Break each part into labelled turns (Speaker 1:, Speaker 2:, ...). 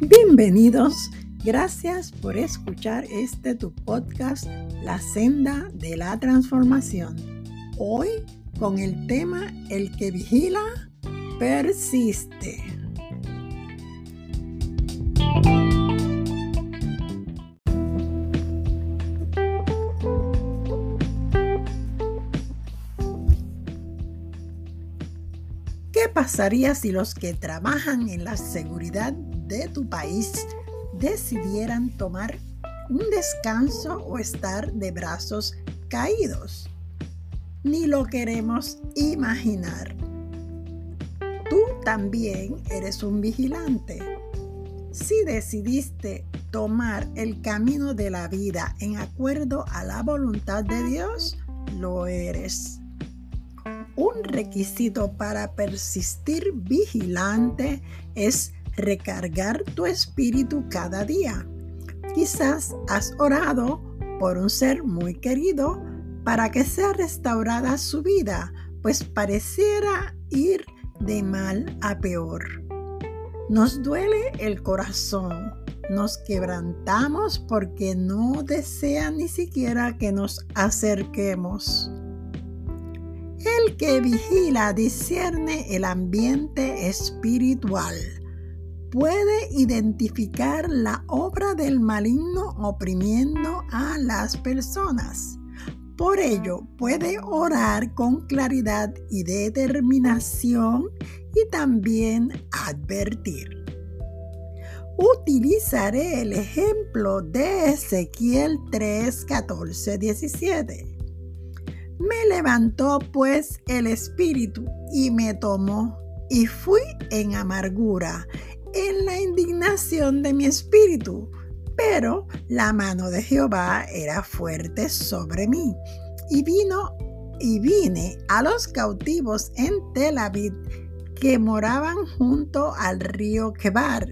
Speaker 1: Bienvenidos, gracias por escuchar este tu podcast, La senda de la transformación. Hoy con el tema El que vigila, persiste. ¿Qué pasaría si los que trabajan en la seguridad de tu país decidieran tomar un descanso o estar de brazos caídos? Ni lo queremos imaginar. Tú también eres un vigilante. Si decidiste tomar el camino de la vida en acuerdo a la voluntad de Dios, lo eres un requisito para persistir vigilante es recargar tu espíritu cada día. Quizás has orado por un ser muy querido para que sea restaurada su vida, pues pareciera ir de mal a peor. Nos duele el corazón, nos quebrantamos porque no desea ni siquiera que nos acerquemos. El que vigila discierne el ambiente espiritual. Puede identificar la obra del maligno oprimiendo a las personas. Por ello, puede orar con claridad y determinación y también advertir. Utilizaré el ejemplo de Ezequiel 3, 14, 17 me levantó pues el espíritu y me tomó y fui en amargura, en la indignación de mi espíritu. Pero la mano de Jehová era fuerte sobre mí. Y vino y vine a los cautivos en Tel Aviv que moraban junto al río Quebar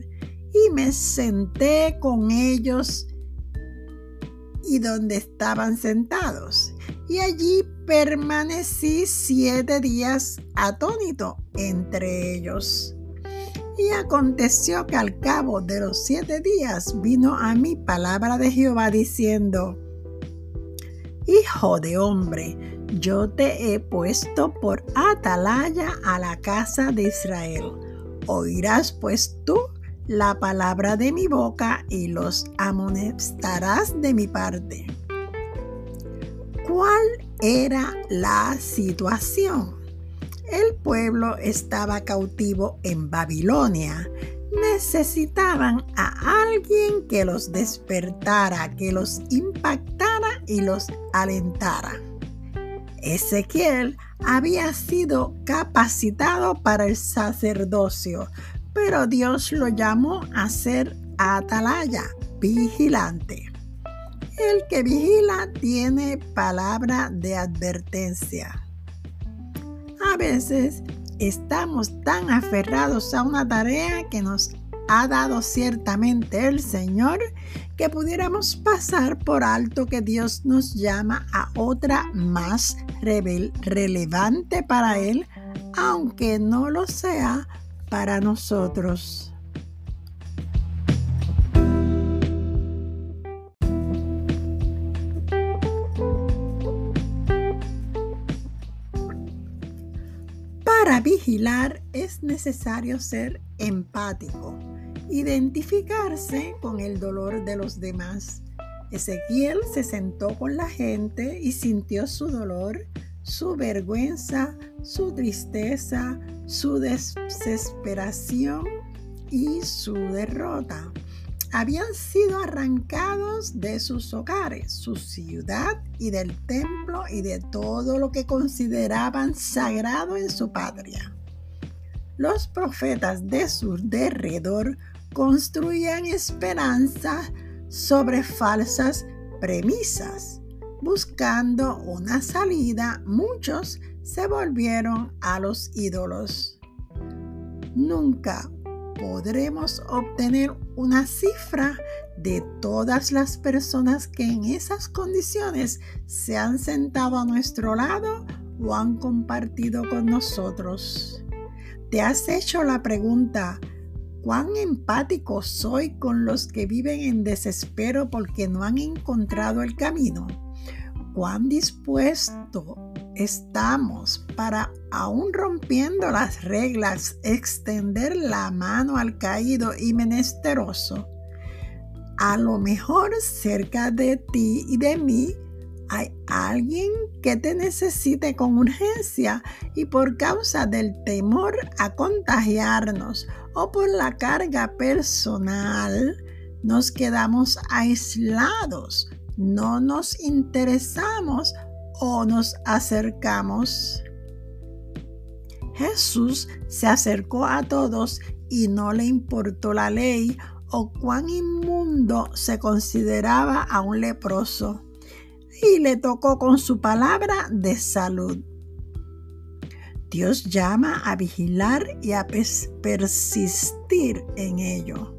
Speaker 1: y me senté con ellos y donde estaban sentados. Y allí permanecí siete días atónito entre ellos. Y aconteció que al cabo de los siete días vino a mí palabra de Jehová diciendo, Hijo de hombre, yo te he puesto por atalaya a la casa de Israel. Oirás pues tú la palabra de mi boca y los amonestarás de mi parte. ¿Cuál era la situación? El pueblo estaba cautivo en Babilonia. Necesitaban a alguien que los despertara, que los impactara y los alentara. Ezequiel había sido capacitado para el sacerdocio, pero Dios lo llamó a ser atalaya, vigilante. El que vigila tiene palabra de advertencia. A veces estamos tan aferrados a una tarea que nos ha dado ciertamente el Señor que pudiéramos pasar por alto que Dios nos llama a otra más relevante para Él, aunque no lo sea para nosotros. Es necesario ser empático, identificarse con el dolor de los demás. Ezequiel se sentó con la gente y sintió su dolor, su vergüenza, su tristeza, su desesperación y su derrota. Habían sido arrancados de sus hogares, su ciudad y del templo y de todo lo que consideraban sagrado en su patria. Los profetas de su derredor construían esperanzas sobre falsas premisas. Buscando una salida, muchos se volvieron a los ídolos. Nunca podremos obtener una cifra de todas las personas que en esas condiciones se han sentado a nuestro lado o han compartido con nosotros. ¿Te has hecho la pregunta, cuán empático soy con los que viven en desespero porque no han encontrado el camino. Cuán dispuesto estamos para, aún rompiendo las reglas, extender la mano al caído y menesteroso. A lo mejor cerca de ti y de mí hay alguien que te necesite con urgencia y por causa del temor a contagiarnos o por la carga personal, nos quedamos aislados, no nos interesamos o nos acercamos. Jesús se acercó a todos y no le importó la ley o cuán inmundo se consideraba a un leproso y le tocó con su palabra de salud. Dios llama a vigilar y a persistir en ello.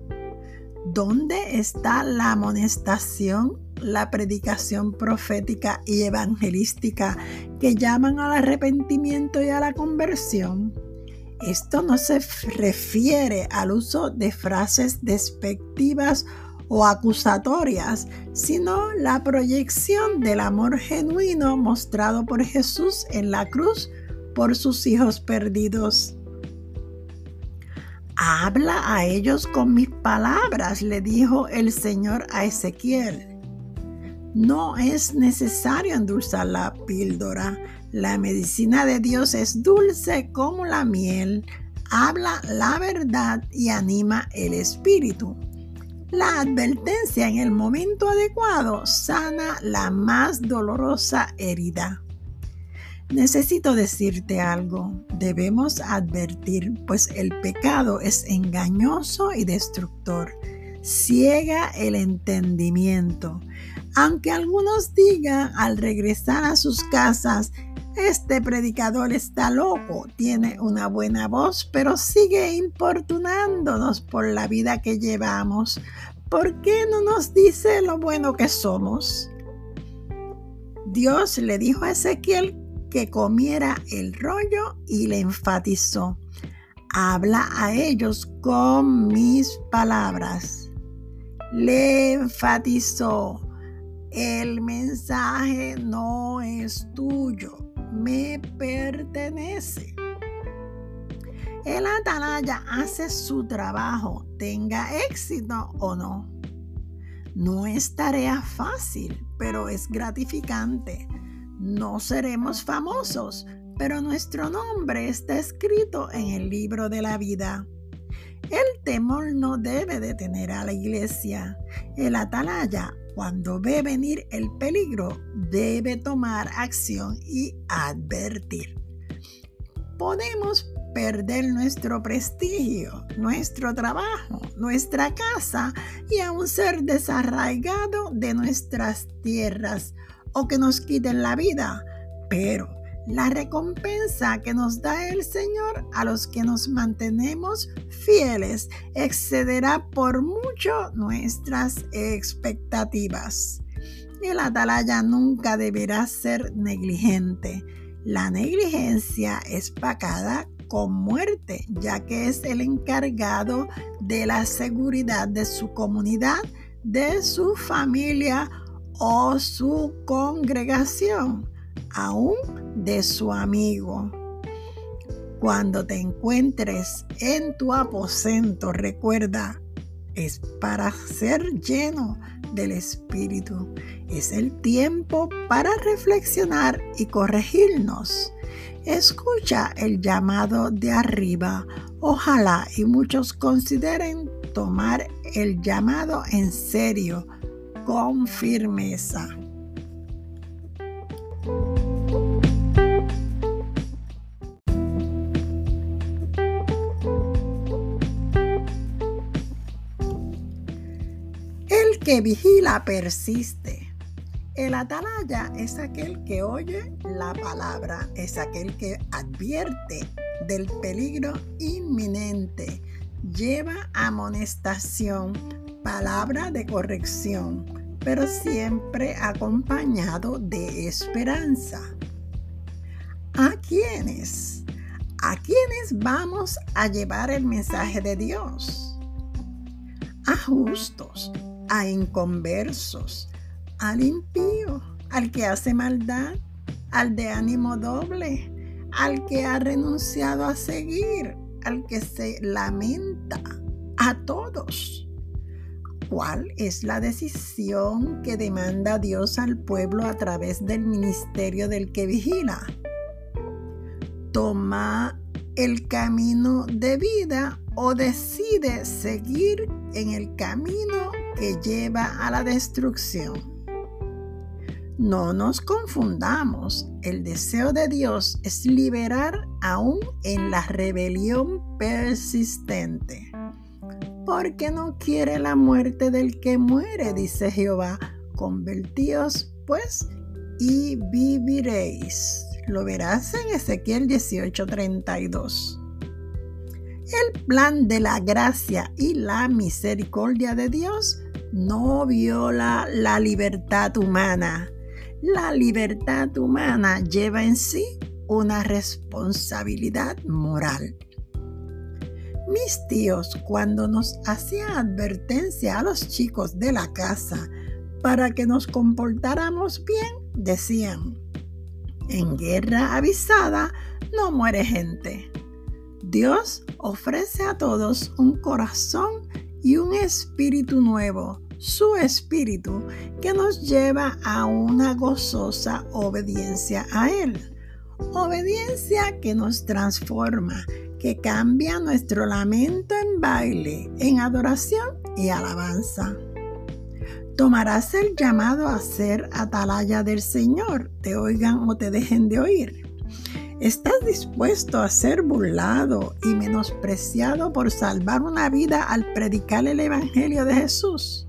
Speaker 1: ¿Dónde está la amonestación, la predicación profética y evangelística que llaman al arrepentimiento y a la conversión? Esto no se refiere al uso de frases despectivas o acusatorias, sino la proyección del amor genuino mostrado por Jesús en la cruz por sus hijos perdidos. Habla a ellos con mis palabras, le dijo el Señor a Ezequiel. No es necesario endulzar la píldora. La medicina de Dios es dulce como la miel. Habla la verdad y anima el espíritu. La advertencia en el momento adecuado sana la más dolorosa herida. Necesito decirte algo. Debemos advertir, pues el pecado es engañoso y destructor. Ciega el entendimiento. Aunque algunos digan al regresar a sus casas, este predicador está loco, tiene una buena voz, pero sigue importunándonos por la vida que llevamos. ¿Por qué no nos dice lo bueno que somos? Dios le dijo a Ezequiel que comiera el rollo y le enfatizó, habla a ellos con mis palabras. Le enfatizó, el mensaje no es tuyo, me pertenece. El atalaya hace su trabajo, tenga éxito o no. No es tarea fácil, pero es gratificante no seremos famosos, pero nuestro nombre está escrito en el libro de la vida. El temor no debe detener a la iglesia. El atalaya, cuando ve venir el peligro, debe tomar acción y advertir. Podemos perder nuestro prestigio, nuestro trabajo, nuestra casa y aún ser desarraigado de nuestras tierras o que nos quiten la vida, pero la recompensa que nos da el Señor a los que nos mantenemos fieles excederá por mucho nuestras expectativas. El atalaya nunca deberá ser negligente. La negligencia es pagada con muerte, ya que es el encargado de la seguridad de su comunidad, de su familia o su congregación, aún de su amigo. Cuando te encuentres en tu aposento, recuerda, es para ser lleno del Espíritu. Es el tiempo para reflexionar y corregirnos. Escucha el llamado de arriba. Ojalá y muchos consideren tomar el llamado en serio con firmeza. Que vigila persiste. El atalaya es aquel que oye la palabra, es aquel que advierte del peligro inminente, lleva amonestación, palabra de corrección, pero siempre acompañado de esperanza. ¿A quiénes? ¿A quiénes vamos a llevar el mensaje de Dios? justos, a inconversos, al impío, al que hace maldad, al de ánimo doble, al que ha renunciado a seguir, al que se lamenta, a todos. ¿Cuál es la decisión que demanda Dios al pueblo a través del ministerio del que vigila? Toma el camino de vida o decide seguir en el camino que lleva a la destrucción. No nos confundamos, el deseo de Dios es liberar aún en la rebelión persistente. Porque no quiere la muerte del que muere, dice Jehová. Convertíos pues y viviréis. Lo verás en Ezequiel 18:32. El plan de la gracia y la misericordia de Dios no viola la libertad humana la libertad humana lleva en sí una responsabilidad moral. Mis tíos, cuando nos hacían advertencia a los chicos de la casa para que nos comportáramos bien, decían, en guerra avisada no muere gente. Dios ofrece a todos un corazón y un espíritu nuevo su espíritu que nos lleva a una gozosa obediencia a Él. Obediencia que nos transforma, que cambia nuestro lamento en baile, en adoración y alabanza. Tomarás el llamado a ser atalaya del Señor, te oigan o te dejen de oír. ¿Estás dispuesto a ser burlado y menospreciado por salvar una vida al predicar el Evangelio de Jesús?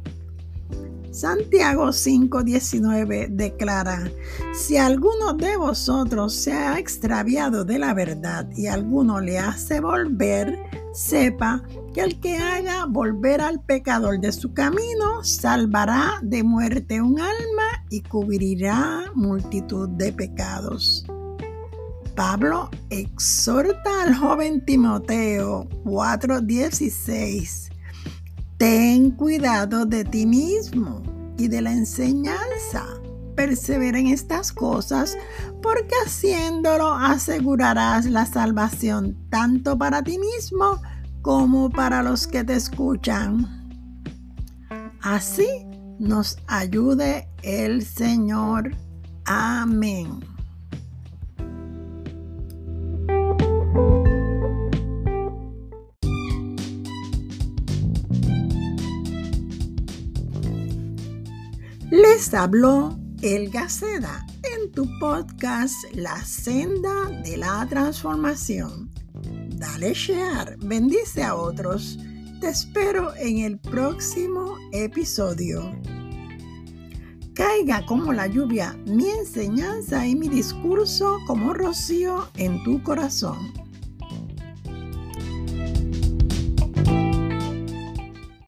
Speaker 1: Santiago 5:19 declara, si alguno de vosotros se ha extraviado de la verdad y alguno le hace volver, sepa que el que haga volver al pecador de su camino salvará de muerte un alma y cubrirá multitud de pecados. Pablo exhorta al joven Timoteo 4:16 Ten cuidado de ti mismo y de la enseñanza. Persevera en estas cosas, porque haciéndolo asegurarás la salvación tanto para ti mismo como para los que te escuchan. Así nos ayude el Señor. Amén. Habló El Gaceda en tu podcast La Senda de la Transformación. Dale share, bendice a otros. Te espero en el próximo episodio. Caiga como la lluvia mi enseñanza y mi discurso como rocío en tu corazón